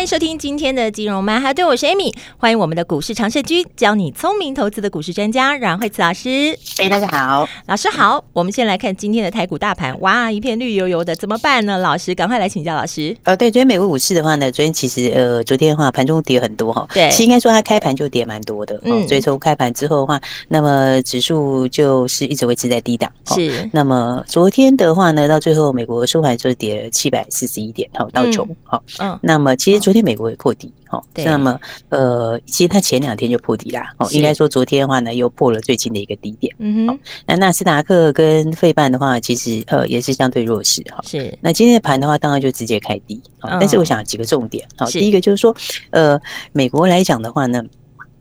欢迎收听今天的金融曼哈顿，我是 Amy。欢迎我们的股市常胜军，教你聪明投资的股市专家阮慧慈老师。哎，大家好，老师好。我们先来看今天的台股大盘，哇，一片绿油油的，怎么办呢？老师，赶快来请教老师。呃，对，昨天美国股市的话呢，昨天其实呃，昨天的话盘中跌很多哈，对，其实应该说它开盘就跌蛮多的，嗯，所以从开盘之后的话，那么指数就是一直维持在低档，是。那么昨天的话呢，到最后美国收盘就跌了七百四十一点，好，到九，好，嗯，那么其实昨天美国也破底，哦，那么呃，其实它前两天就破底啦，哦，应该说昨天的话呢，又破了最近的一个低点，嗯哼，那纳斯达克跟费半的话，其实呃也是相对弱势，哈，是。那今天的盘的话，当然就直接开低，但是我想几个重点，好，第一个就是说，呃，美国来讲的话呢。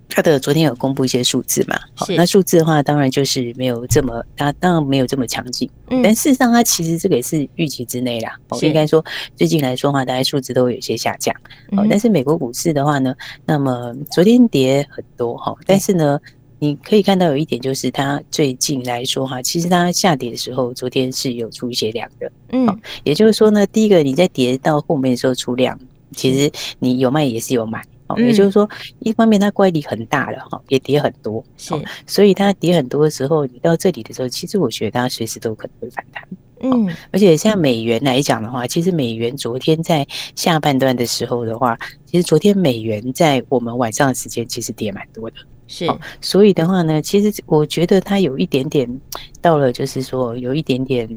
他的昨天有公布一些数字嘛？好，那数字的话，当然就是没有这么，它当然没有这么强劲。嗯，但事实上，它其实这个也是预期之内啦。我应该说，最近来说的话，大概数字都会有些下降。哦，但是美国股市的话呢，那么昨天跌很多哈，但是呢，你可以看到有一点就是，它最近来说哈，其实它下跌的时候，昨天是有出一些量的。嗯，也就是说呢，第一个你在跌到后面的时候出量，其实你有卖也是有买。也就是说，一方面它乖离很大了哈，也跌很多，是，所以它跌很多的时候，你到这里的时候，其实我觉得它随时都可能会反弹，嗯，而且像美元来讲的话，其实美元昨天在下半段的时候的话，其实昨天美元在我们晚上的时间其实跌蛮多的，是，所以的话呢，其实我觉得它有一点点到了，就是说有一点点。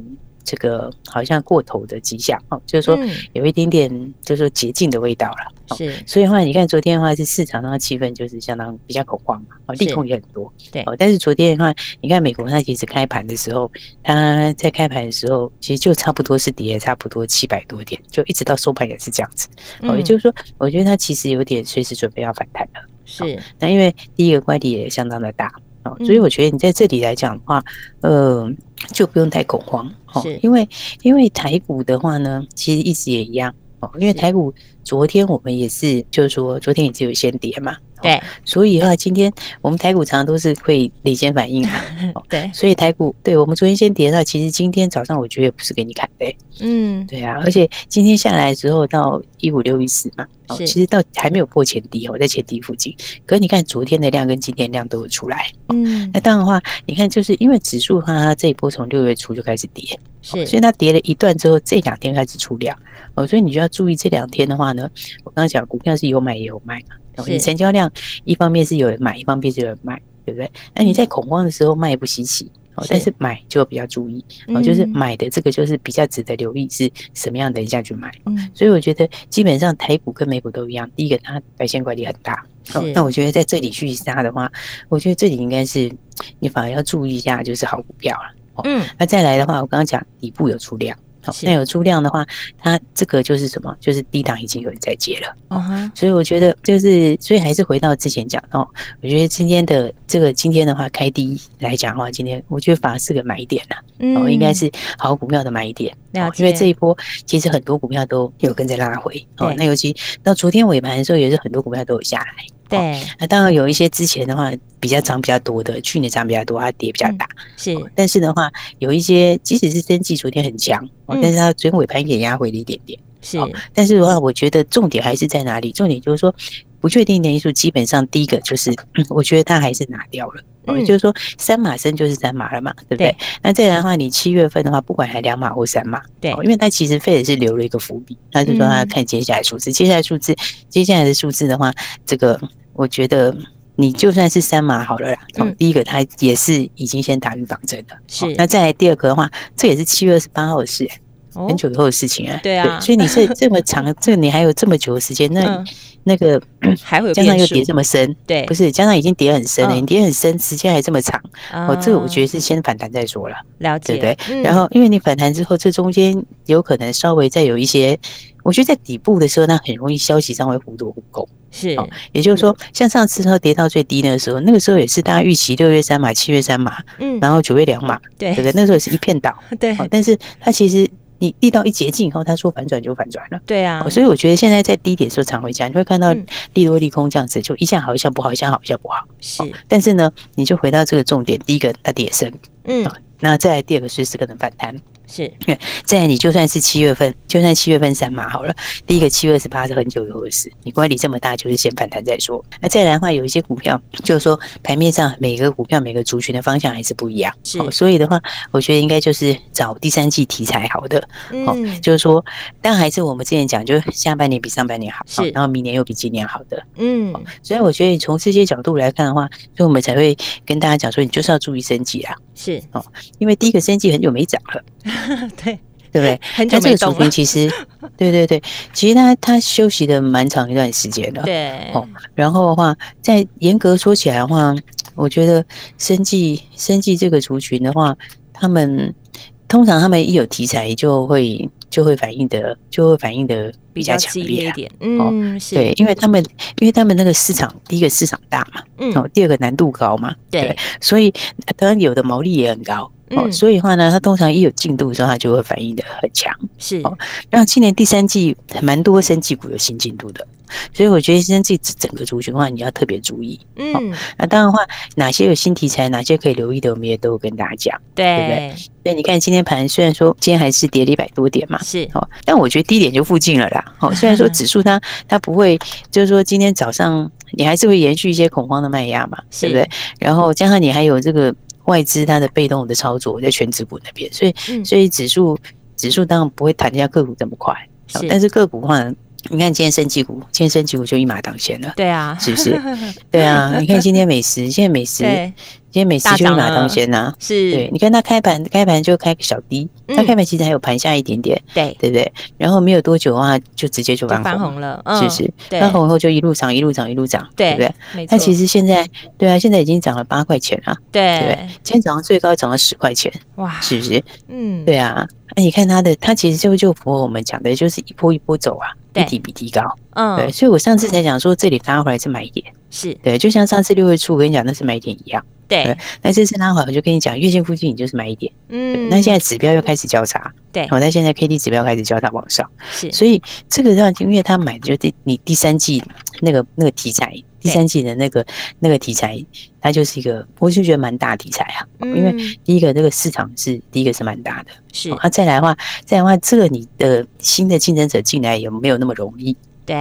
这个好像过头的迹象哦，就是说有一点点，就是说捷径的味道了。是，所以的话，你看昨天的话是市场上的气氛就是相当比较恐慌嘛，哦，利空也很多。对，哦，但是昨天的话，你看美国它其实开盘的时候，它在开盘的时候其实就差不多是跌差不多七百多点，就一直到收盘也是这样子。哦，也就是说，我觉得它其实有点随时准备要反弹了。是，那因为第一个乖离也相当的大。哦，所以我觉得你在这里来讲的话，呃，就不用太恐慌，哦，因为因为台股的话呢，其实一直也一样，哦，因为台股昨天我们也是，就是说昨天也是有先跌嘛。对，所以的话，今天我们台股常常都是会领先反应嘛。对，所以台股对我们昨天先跌到，其实今天早上我觉得也不是给你看的。嗯，对啊，而且今天下来之后到一五六一四嘛，哦，其实到还没有破前低，哦在前低附近。可是你看昨天的量跟今天量都有出来。嗯，那当然的话，你看就是因为指数的话，它这一波从六月初就开始跌，是，所以它跌了一段之后，这两天开始出量。哦，所以你就要注意这两天的话呢，我刚刚讲股票是有买也有卖嘛。你成交量一方面是有人买，一方面是有人卖，对不对？那你在恐慌的时候卖也不稀奇，哦，但是买就比较注意，哦，就是买的这个就是比较值得留意是什么样，的一下去买。嗯，所以我觉得基本上台股跟美股都一样，第一个它表现管理很大，哦，那我觉得在这里去杀的话，我觉得这里应该是你反而要注意一下，就是好股票了。嗯，那再来的话，我刚刚讲底部有出量。好，那有出量的话，它这个就是什么？就是低档已经有人在接了。嗯哼，所以我觉得就是，所以还是回到之前讲哦，我觉得今天的这个今天的话开低来讲的话，今天我觉得反而是个买点呐。嗯，哦，应该是好股票的买点。那因为这一波其实很多股票都有跟着拉回。哦，那尤其到昨天尾盘的时候，也是很多股票都有下来。对，那当然有一些之前的话比较涨比较多的，去年涨比较多，它跌比较大。是，但是的话有一些即使是生技昨天很强，但是它昨天尾盘也压回了一点点。是，但是的话，我觉得重点还是在哪里？重点就是说不确定的因素，基本上第一个就是，我觉得它还是拿掉了。也就是说三码升就是三码了嘛，对不对？那再来的话，你七月份的话，不管还两码或三码，对，因为它其实费也是留了一个伏笔，他就说他看接下来数字，接下来数字，接下来的数字的话，这个。我觉得你就算是三码好了啦。嗯，第一个他也是已经先打预防针了。是，那再来第二个的话，这也是七月二十八号的事。很久以后的事情啊。对啊，所以你这这么长，这你还有这么久的时间，那那个还会加上又跌这么深，对，不是加上已经跌很深了，你跌很深，时间还这么长，哦，这个我觉得是先反弹再说了，了解，对不对？然后因为你反弹之后，这中间有可能稍微再有一些。我觉得在底部的时候，那很容易消息上会忽多忽空。是，也就是说，像上次它跌到最低那个时候，那个时候也是大家预期六月三码、七月三码，嗯，然后九月两码，对，对不对？那时候也是一片倒，对。但是它其实你遇到一接近以后，它说反转就反转了，对啊。所以我觉得现在在低点的时候常回家，你会看到利多利空这样子，就一下好一下不好，一下好一下不好。是，但是呢，你就回到这个重点，第一个它跌升，嗯，那再来第二个随时可能反弹。是，再来你就算是七月份，就算七月份三码好了，第一个七月二十八是很久以后的事，你乖离这么大，就是先反弹再说。那再来的话，有一些股票，就是说盘面上每个股票每个族群的方向还是不一样，是，所以的话，我觉得应该就是找第三季题材好的，嗯，就是说，但还是我们之前讲，就是下半年比上半年好，是，然后明年又比今年好的，嗯，所以我觉得从这些角度来看的话，所以我们才会跟大家讲说，你就是要注意升级啊，是，哦，因为第一个升级很久没涨了。对，对不对？很久没动了。它这个族群其实，对对对，其实他他休息的蛮长一段时间的。对，哦，然后的话，在严格说起来的话，我觉得生计生计这个族群的话，他们通常他们一有题材就会就会反应的就会反应的比较强烈一点。嗯，是对，因为他们因为他们那个市场，第一个市场大嘛，嗯，哦，第二个难度高嘛，对，所以当然有的毛利也很高。哦，所以的话呢，它通常一有进度的时候，它就会反应的很强。是哦，那今年第三季蛮多生技股有新进度的，所以我觉得生技整个族群的话，你要特别注意。嗯，那当然的话，哪些有新题材，哪些可以留意的，我们也都跟大家讲，对，对不对？那你看今天盘，虽然说今天还是跌了一百多点嘛，是哦，但我觉得低点就附近了啦。哦，虽然说 指数它它不会，就是说今天早上你还是会延续一些恐慌的卖压嘛，对不对？然后加上你还有这个。外资它的被动的操作在全指股那边，所以所以指数指数当然不会弹价个股这么快，是但是个股的话，你看今天升绩股，今天升绩股就一马当先了，对啊，是不是？对啊，你看今天美食，现在美食。今天美食就一马当先呐，是对，你看它开盘开盘就开个小低，它开盘其实还有盘下一点点，对对不对？然后没有多久的话，就直接就翻红了，是不是？翻红以后就一路涨，一路涨，一路涨，对不对？它其实现在，对啊，现在已经涨了八块钱了，对对。今天早上最高涨了十块钱，哇，是不是？嗯，对啊。那你看它的，它其实就就符合我们讲的，就是一波一波走啊，一提比一底高，嗯，对。所以我上次才讲说，这里拉回来是买点，是对，就像上次六月初我跟你讲那是买点一样。对，那这次拉回来，我就跟你讲，月线附近你就是买一点。嗯，那现在指标又开始交叉，对，好，那现在 K D 指标开始交叉往上，是，所以这个让因为他买的就第你第三季那个那个题材，第三季的那个那个题材，它就是一个，我就觉得蛮大题材啊。因为第一个这个市场是第一个是蛮大的，是，啊，再来的话，再来的话，这个你的新的竞争者进来有没有那么容易？对，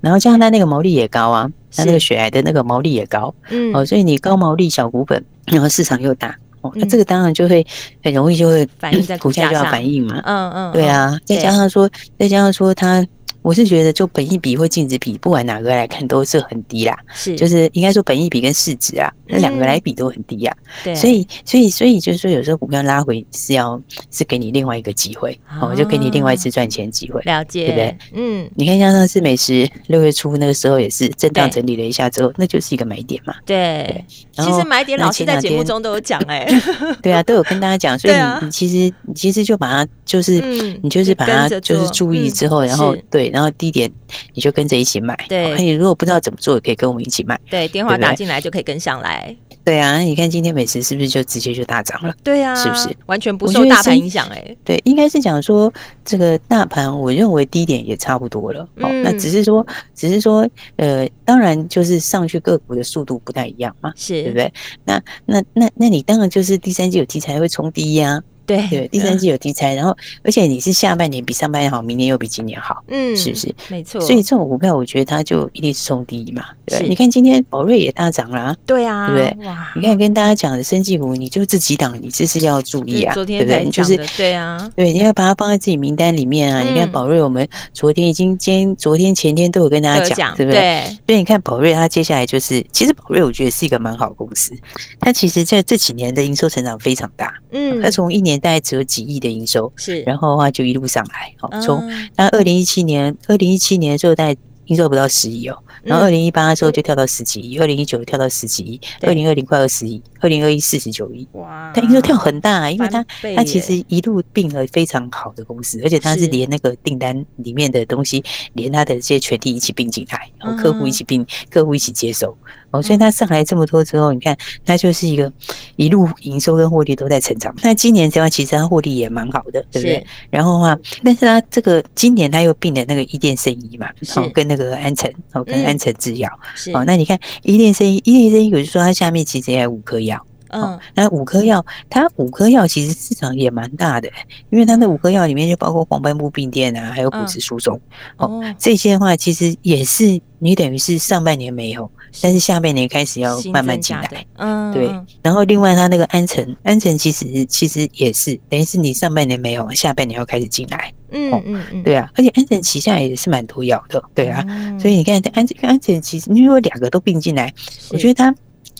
然后加上它那个毛利也高啊。它那个血癌的那个毛利也高，嗯，哦，所以你高毛利小股本，然后市场又大，哦，那这个当然就会很容易就会反映在股价就要反应嘛，嗯嗯，对啊，再加上说，再加上说它。我是觉得，就本益比或净值比，不管哪个来看都是很低啦。是，就是应该说本益比跟市值啊，那两个来比都很低啊。对，所以，所以，所以就是说，有时候股票拉回是要是给你另外一个机会，哦，就给你另外一次赚钱机会。了解，对不对？嗯，你看像上次美食六月初那个时候也是震荡整理了一下之后，那就是一个买点嘛。对，其实买点老师在节目中都有讲哎。对啊，都有跟大家讲，所以你你其实你其实就把它就是你就是把它就是注意之后，然后对。然后低点你就跟着一起买，对。你如果不知道怎么做，也可以跟我们一起买。对，电话打进来就可以跟上来。对啊，你看今天美食是不是就直接就大涨了？对啊，是不是完全不受大盘影响？哎，对，应该是讲说这个大盘，我认为低点也差不多了。哦，那只是说，只是说，呃，当然就是上去个股的速度不太一样嘛，是对不对？那那那那你当然就是第三季有题材会冲低呀。对对，第三季有题材，然后而且你是下半年比上半年好，明年又比今年好，嗯，是不是？没错。所以这种股票，我觉得它就一定是冲低嘛。对，你看今天宝瑞也大涨了，对啊，对不对？哇，你看跟大家讲的生技股，你就这几档，你这是要注意啊，对不对？就是对啊，对，你要把它放在自己名单里面啊。你看宝瑞，我们昨天已经今、昨天、前天都有跟大家讲，对不对？所以你看宝瑞，它接下来就是，其实宝瑞我觉得是一个蛮好公司，它其实在这几年的营收成长非常大，嗯，它从一年。年大概只有几亿的营收，是，然后的话就一路上来，好，从那二零一七年，二零一七年的时候大概营收不到十亿哦。然后二零一八的时候就跳到十几亿，二零一九跳到十几亿，二零二零快二十亿，二零二一四十九亿。哇！它营收跳很大啊，因为它它其实一路并了非常好的公司，而且它是连那个订单里面的东西，连它的这些权利一起并进来，然后客户一起并，客户一起接收。哦，所以它上来这么多之后，你看它就是一个一路营收跟获利都在成长。那今年的话其实它获利也蛮好的，对不对？然后的话，但是它这个今年它又并了那个一店生意嘛，哦，跟那个安诚，哦，跟安。安诚制药，哦，那你看伊甸生医，伊甸生医，我就说它下面其实也有五颗药，嗯，那五颗药，它五颗药其实市场也蛮大的，因为它那五颗药里面就包括黄斑部病变啊，还有骨质疏松，哦，这些的话其实也是你等于是上半年没有，但是下半年开始要慢慢进来，嗯，对，然后另外它那个安诚，安诚其实其实也是等于是你上半年没有，下半年要开始进来。嗯嗯嗯，对啊，而且安诚旗下也是蛮多药的，对啊，所以你看安诚安诚其实你如果两个都并进来，我觉得它，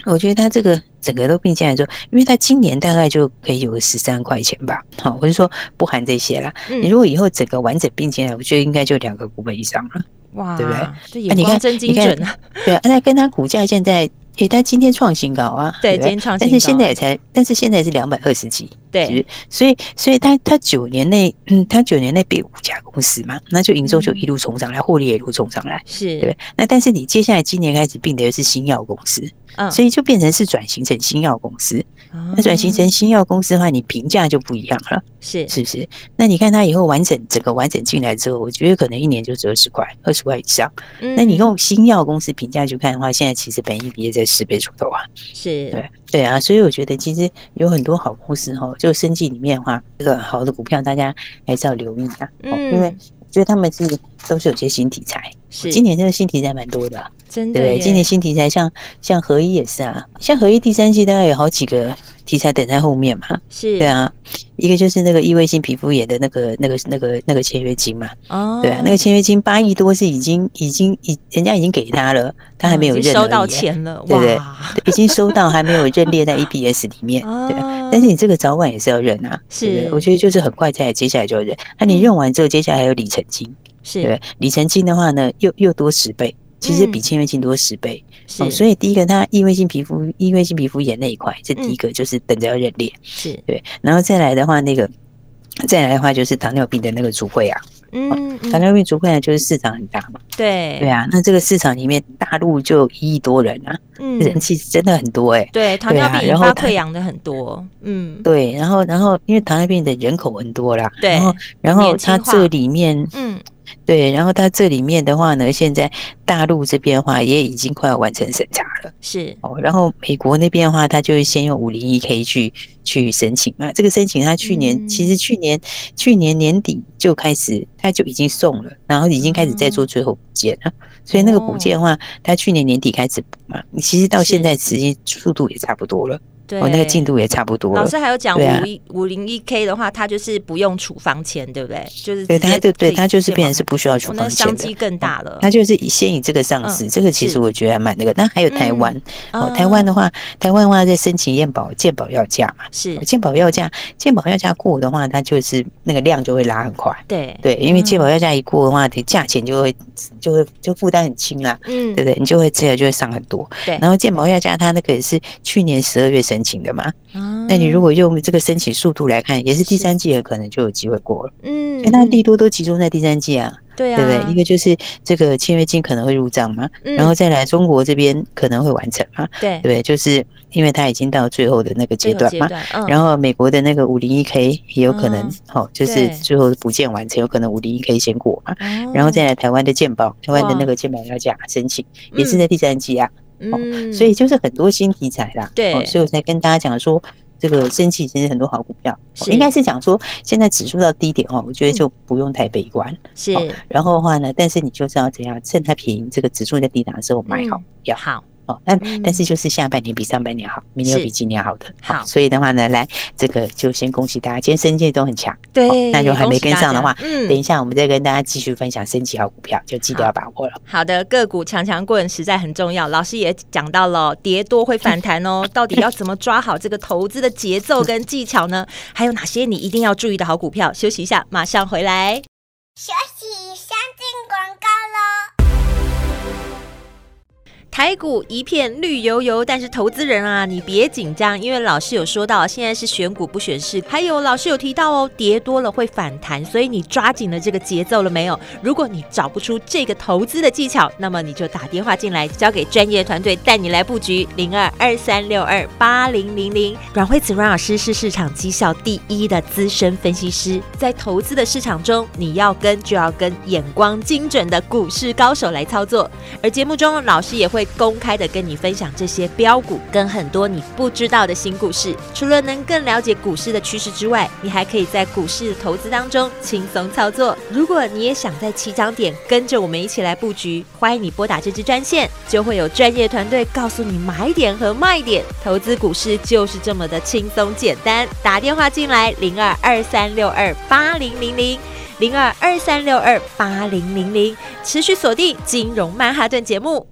我觉得它这个整个都并进来之后，因为它今年大概就可以有个十三块钱吧，好，我是说不含这些啦。你如果以后整个完整并进来，我觉得应该就两个股本以上了，哇，对不对？那你看真精准啊，对啊，那跟它股价现在。诶，他今天创新高啊！对，今天创新高，但是现在也才，但是现在是两百二十几。对，所以，所以他他九年内，嗯，他九年内被五家公司嘛，那就营收就一路冲上来，获利也一路冲上来，是对。那但是你接下来今年开始并的又是新药公司，嗯，所以就变成是转型成新药公司。那转型成新药公司的话，你评价就不一样了，是是不是？那你看它以后完整整个完整进来之后，我觉得可能一年就只二十块，二十块以上。那你用新药公司评价去看的话，现在其实本益比也在十倍出头啊。是，对对啊，所以我觉得其实有很多好公司哈，就生计里面的话，这个好的股票大家还是要留意啊，因为我觉得他们是都是有些新题材，是今年这个新题材蛮多的。真的对，今年新题材像像合一也是啊，像合一第三季大概有好几个题材等在后面嘛。是，对啊，一个就是那个异位性皮肤炎的那个那个那个那个签约金嘛。哦，对啊，那个签约金八亿多是已经已经已人家已经给他了，他还没有认收到钱了，对不对？已经收到，还没有认列在 EPS 里面。对啊，但是你这个早晚也是要认啊。是，我觉得就是很快在接下来就要认。那你认完之后，接下来还有里程金。是，对，里程金的话呢，又又多十倍。其实比签约金多十倍，所以第一个，它异位性皮肤、异位性皮肤炎那一块，这第一个就是等着要认列，是。对，然后再来的话，那个再来的话就是糖尿病的那个主会啊，嗯，糖尿病主会啊，就是市场很大嘛，对。对啊，那这个市场里面大陆就一亿多人啊，嗯，人气真的很多哎，欸，对，糖尿病引发溃疡的很多，嗯，对，然后然后因为糖尿病的人口很多啦，对，然后然后它这里面，嗯。对，然后它这里面的话呢，现在大陆这边的话也已经快要完成审查了，是哦。然后美国那边的话，它就会先用五零一 K 去去申请嘛。这个申请它去年、嗯、其实去年去年年底就开始，它就已经送了，然后已经开始在做最后补件了。嗯、所以那个补件的话，它去年年底开始补嘛，你其实到现在实际速度也差不多了。对，那个进度也差不多。老师还有讲五一五零一 K 的话，它就是不用处方签，对不对？就是对它，对对，它就是变成是不需要处方签的，商机更大了。它就是先以这个上市，这个其实我觉得还蛮那个。那还有台湾哦，台湾的话，台湾的话在申请验保健保药价嘛，是健保药价，健保药价过的话，它就是那个量就会拉很快。对对，因为健保药价一过的话，你价钱就会就会就负担很轻啦，嗯，对不对？你就会这样就会上很多。对，然后健保药价它那个也是去年十二月申请的嘛，那你如果用这个申请速度来看，也是第三季也可能就有机会过了。嗯，因为它利多都集中在第三季啊，对啊，对不对？一个就是这个签约金可能会入账嘛，然后再来中国这边可能会完成嘛，对不对？就是因为它已经到最后的那个阶段嘛，然后美国的那个五零一 K 也有可能，好，就是最后补件完成，有可能五零一 K 先过嘛，然后再来台湾的健保，台湾的那个健保要价申请也是在第三季啊。嗯，所以就是很多新题材啦，对，所以我才跟大家讲说，这个生气其实很多好股票，应该是讲说现在指数到低点哦，我觉得就不用太悲观，是。然后的话呢，但是你就是要怎样，趁它便宜，这个指数在低档的时候买好，要好。哦，那但是就是下半年比上半年好，明年又比今年好的。好，所以的话呢，来这个就先恭喜大家，今天生技都很强。对，那就还没跟上的话，嗯，等一下我们再跟大家继续分享升级好股票，就记得要把握了。好的，个股强强棍实在很重要。老师也讲到了，跌多会反弹哦，到底要怎么抓好这个投资的节奏跟技巧呢？还有哪些你一定要注意的好股票？休息一下，马上回来。休息，台股一片绿油油，但是投资人啊，你别紧张，因为老师有说到，现在是选股不选市。还有老师有提到哦，跌多了会反弹，所以你抓紧了这个节奏了没有？如果你找不出这个投资的技巧，那么你就打电话进来，交给专业团队带你来布局。零二二三六二八零零零，阮蕙慈阮老师是市场绩效第一的资深分析师，在投资的市场中，你要跟就要跟眼光精准的股市高手来操作。而节目中老师也会。公开的跟你分享这些标股跟很多你不知道的新故事，除了能更了解股市的趋势之外，你还可以在股市投资当中轻松操作。如果你也想在起涨点跟着我们一起来布局，欢迎你拨打这支专线，就会有专业团队告诉你买点和卖点。投资股市就是这么的轻松简单，打电话进来零二二三六二八零零零零二二三六二八零零零，持续锁定金融曼哈顿节目。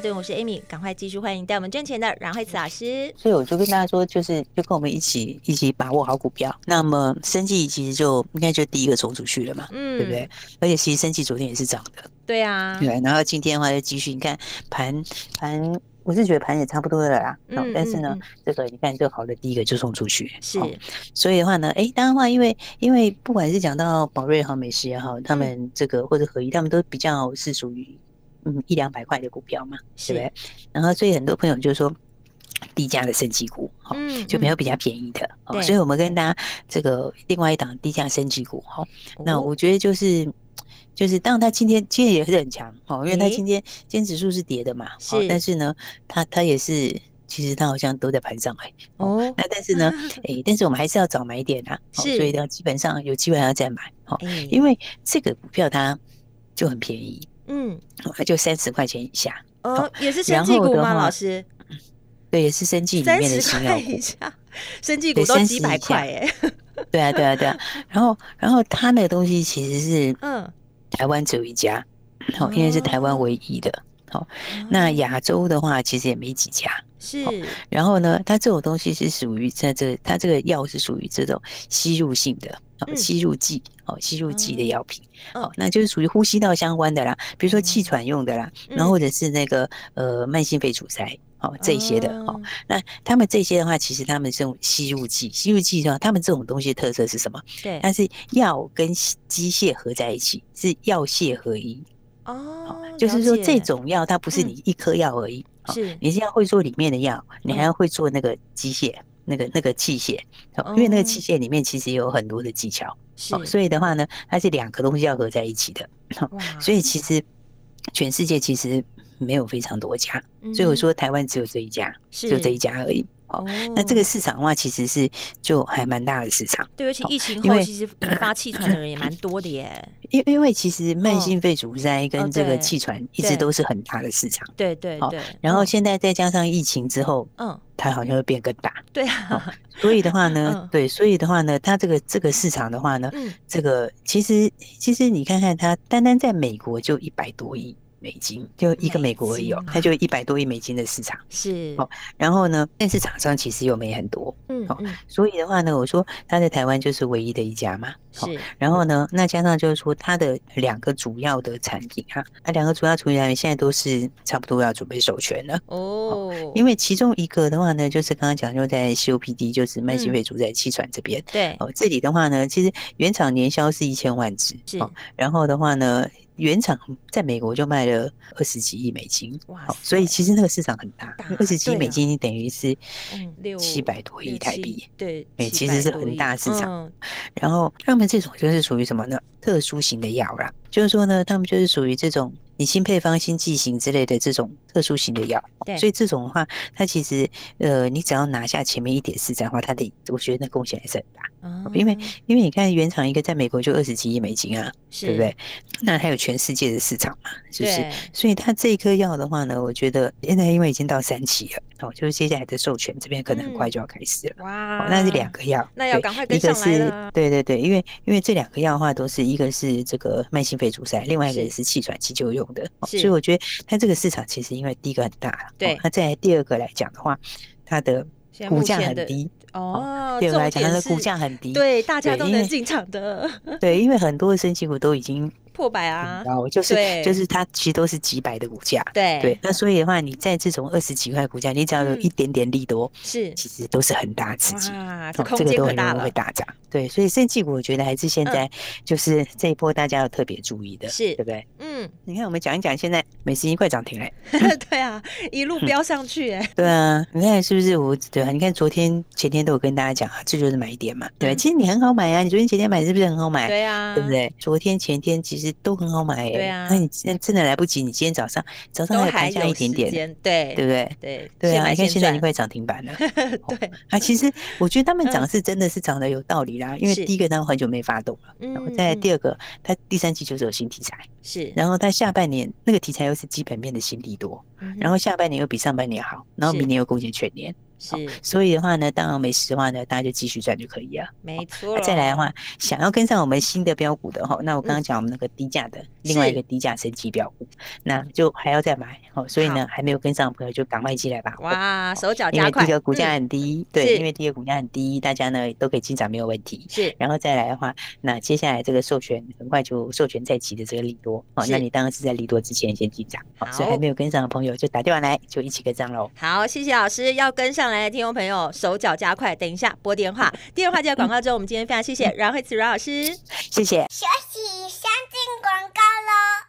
对，我是 Amy，赶快继续欢迎带我们赚钱的阮慧慈老师。所以我就跟大家说，就是就跟我们一起一起把握好股票。那么生技其实就应该就第一个冲出去了嘛，嗯，对不对？而且其实生技昨天也是涨的，对啊，对。然后今天的话就继续，你看盘盘，我是觉得盘也差不多了啦。嗯，但是呢，这个你看最好的第一个就冲出去，是。所以的话呢，哎，当然话，因为因为不管是讲到宝瑞也好，美食也好，他们这个或者合一，他们都比较是属于。嗯，一两百块的股票嘛，是。对不对？然后所以很多朋友就说低价的升级股，哈、嗯，就没有比较便宜的。嗯、所以我们跟大家这个另外一档低价升级股，哈、哦，那我觉得就是就是，当然它今天今天也是很强，哦，因为它今天今天指数是跌的嘛，是，但是呢，它它也是，其实它好像都在盘上哎，哦，那但是呢，哎，但是我们还是要找买点啊，是，所以呢，基本上有机会还要再买，哦，因为这个股票它就很便宜。嗯，就三十块钱以下。哦，也是生技股吗？老师，对，也是生技里面的新药股，生技股都几百块哎，对啊，对啊，对啊。然后，然后他那个东西其实是，嗯，台湾只有一家，好，因为是台湾唯一的，好，那亚洲的话其实也没几家，是。然后呢，它这种东西是属于在这，它这个药是属于这种吸入性的。吸入剂哦，吸入剂的药品哦，那就是属于呼吸道相关的啦，比如说气喘用的啦，然后或者是那个呃慢性肺阻塞哦这些的哦，那他们这些的话，其实他们是用吸入剂，吸入剂的话，他们这种东西的特色是什么？对，它是药跟机械合在一起，是药械合一哦，就是说这种药它不是你一颗药而已，是。你是要会做里面的药，你还要会做那个机械。那个那个器械，因为那个器械里面其实有很多的技巧，哦，所以的话呢，它是两个东西要合在一起的，所以其实全世界其实没有非常多家，所以我说台湾只有这一家，就这一家而已。哦，那这个市场的话，其实是就还蛮大的市场。对，而且疫情后，其实引发气喘的人也蛮多的耶。因因为其实慢性肺阻塞跟这个气喘一直都是很大的市场。对对对。然后现在再加上疫情之后，嗯，它好像会变更大。对啊。所以的话呢，对，所以的话呢，它这个这个市场的话呢，这个其实其实你看看它，单单在美国就一百多亿。美金就一个美国而已哦，它就一百多亿美金的市场。是。哦，然后呢，但是厂商其实又没很多，嗯，哦，所以的话呢，我说它在台湾就是唯一的一家嘛，是，然后呢，那加上就是说它的两个主要的产品哈，那两个主要产品现在都是差不多要准备授权了。哦，因为其中一个的话呢，就是刚刚讲就在 COPD，就是慢性肺阻在气喘这边，对，哦，这里的话呢，其实原厂年销是一千万支，是，然后的话呢。原厂在美国就卖了二十几亿美金，哇！所以其实那个市场很大，二十几亿美金等于是七百多亿台币，对，哎，其实是很大市场。然后他们这种就是属于什么呢？特殊型的药啦，就是说呢，他们就是属于这种你新配方、新剂型之类的这种特殊型的药，对，所以这种的话，它其实呃，你只要拿下前面一点市占的话，它的我觉得那贡献还是很大。哦，因为因为你看原厂一个在美国就二十几亿美金啊，是对不对？那还有全世界的市场嘛，是不是？所以它这一颗药的话呢，我觉得现在因为已经到三期了，哦，就是接下来的授权这边可能很快就要开始了。嗯、哇，那是两个药，那要赶快跟上来了。一个是对对对，因为因为这两个药的话都是一个是这个慢性肺阻塞，另外一个是气喘急救用的，所以我觉得它这个市场其实因为第一个很大了，对，那再来第二个来讲的话，它的股价很低。哦，第二个来讲，它的股价很低，对，大家都能进场的。对，因为很多的升息股都已经。破百啊，然后就是就是它其实都是几百的股价，对。对，那所以的话，你在这种二十几块股价，你只要有一点点利多，是。其实都是很大刺激啊，这个都很容易会大涨，对，所以生技股我觉得还是现在就是这一波大家要特别注意的，是对不对？嗯，你看我们讲一讲，现在美食已经快涨停了，对啊，一路飙上去，哎，对啊，你看是不是我？对啊，你看昨天前天都有跟大家讲啊，这就是买点嘛，对，其实你很好买啊，你昨天前天买是不是很好买？对啊，对不对？昨天前天其实。都很好买哎，对啊，那你现在真的来不及，你今天早上早上还盘下一点点，对对不对？对对啊，你看现在已经快涨停板了，对啊，其实我觉得他们涨是真的是涨得有道理啦，因为第一个他们很久没发动了，然后在第二个，它第三季就是有新题材，是，然后它下半年那个题材又是基本面的新利多，然后下半年又比上半年好，然后明年又贡献全年。是，所以的话呢，当然没事的话呢，大家就继续赚就可以了。没错。再来的话，想要跟上我们新的标股的哈，那我刚刚讲我们那个低价的另外一个低价升级标股，那就还要再买哦。所以呢，还没有跟上的朋友就赶快进来吧。哇，手脚加快。因为第一个股价很低，对，因为第一个股价很低，大家呢都可以进场没有问题。是。然后再来的话，那接下来这个授权很快就授权在即的这个利多哦，那你当然是在利多之前先进场。好。所以还没有跟上的朋友就打电话来，就一起跟上喽。好，谢谢老师，要跟上。来的，听众朋友，手脚加快，等一下拨电话。电话接到广告之后，我们今天非常谢谢阮慧慈阮老师，谢谢。休息，先进广告喽。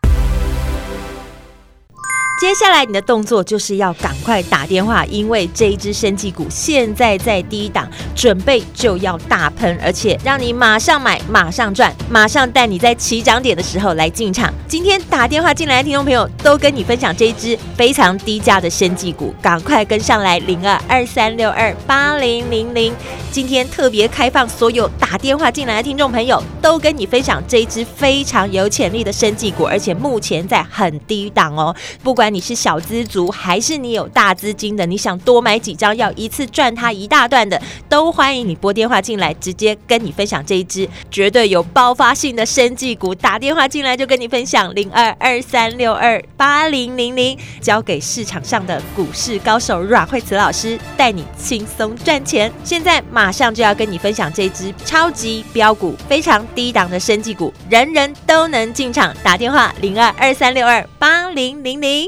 接下来你的动作就是要赶快打电话，因为这一只生技股现在在低档，准备就要大喷，而且让你马上买，马上赚，马上带你在起涨点的时候来进场。今天打电话进来的听众朋友都跟你分享这一只非常低价的生技股，赶快跟上来零二二三六二八零零零。今天特别开放，所有打电话进来的听众朋友都跟你分享这一只非常有潜力的生技股，而且目前在很低档哦，不管。你是小资族，还是你有大资金的？你想多买几张，要一次赚它一大段的，都欢迎你拨电话进来，直接跟你分享这一支绝对有爆发性的生技股。打电话进来就跟你分享零二二三六二八零零零，交给市场上的股市高手阮慧慈老师，带你轻松赚钱。现在马上就要跟你分享这支超级标股，非常低档的生技股，人人都能进场。打电话零二二三六二八零零零。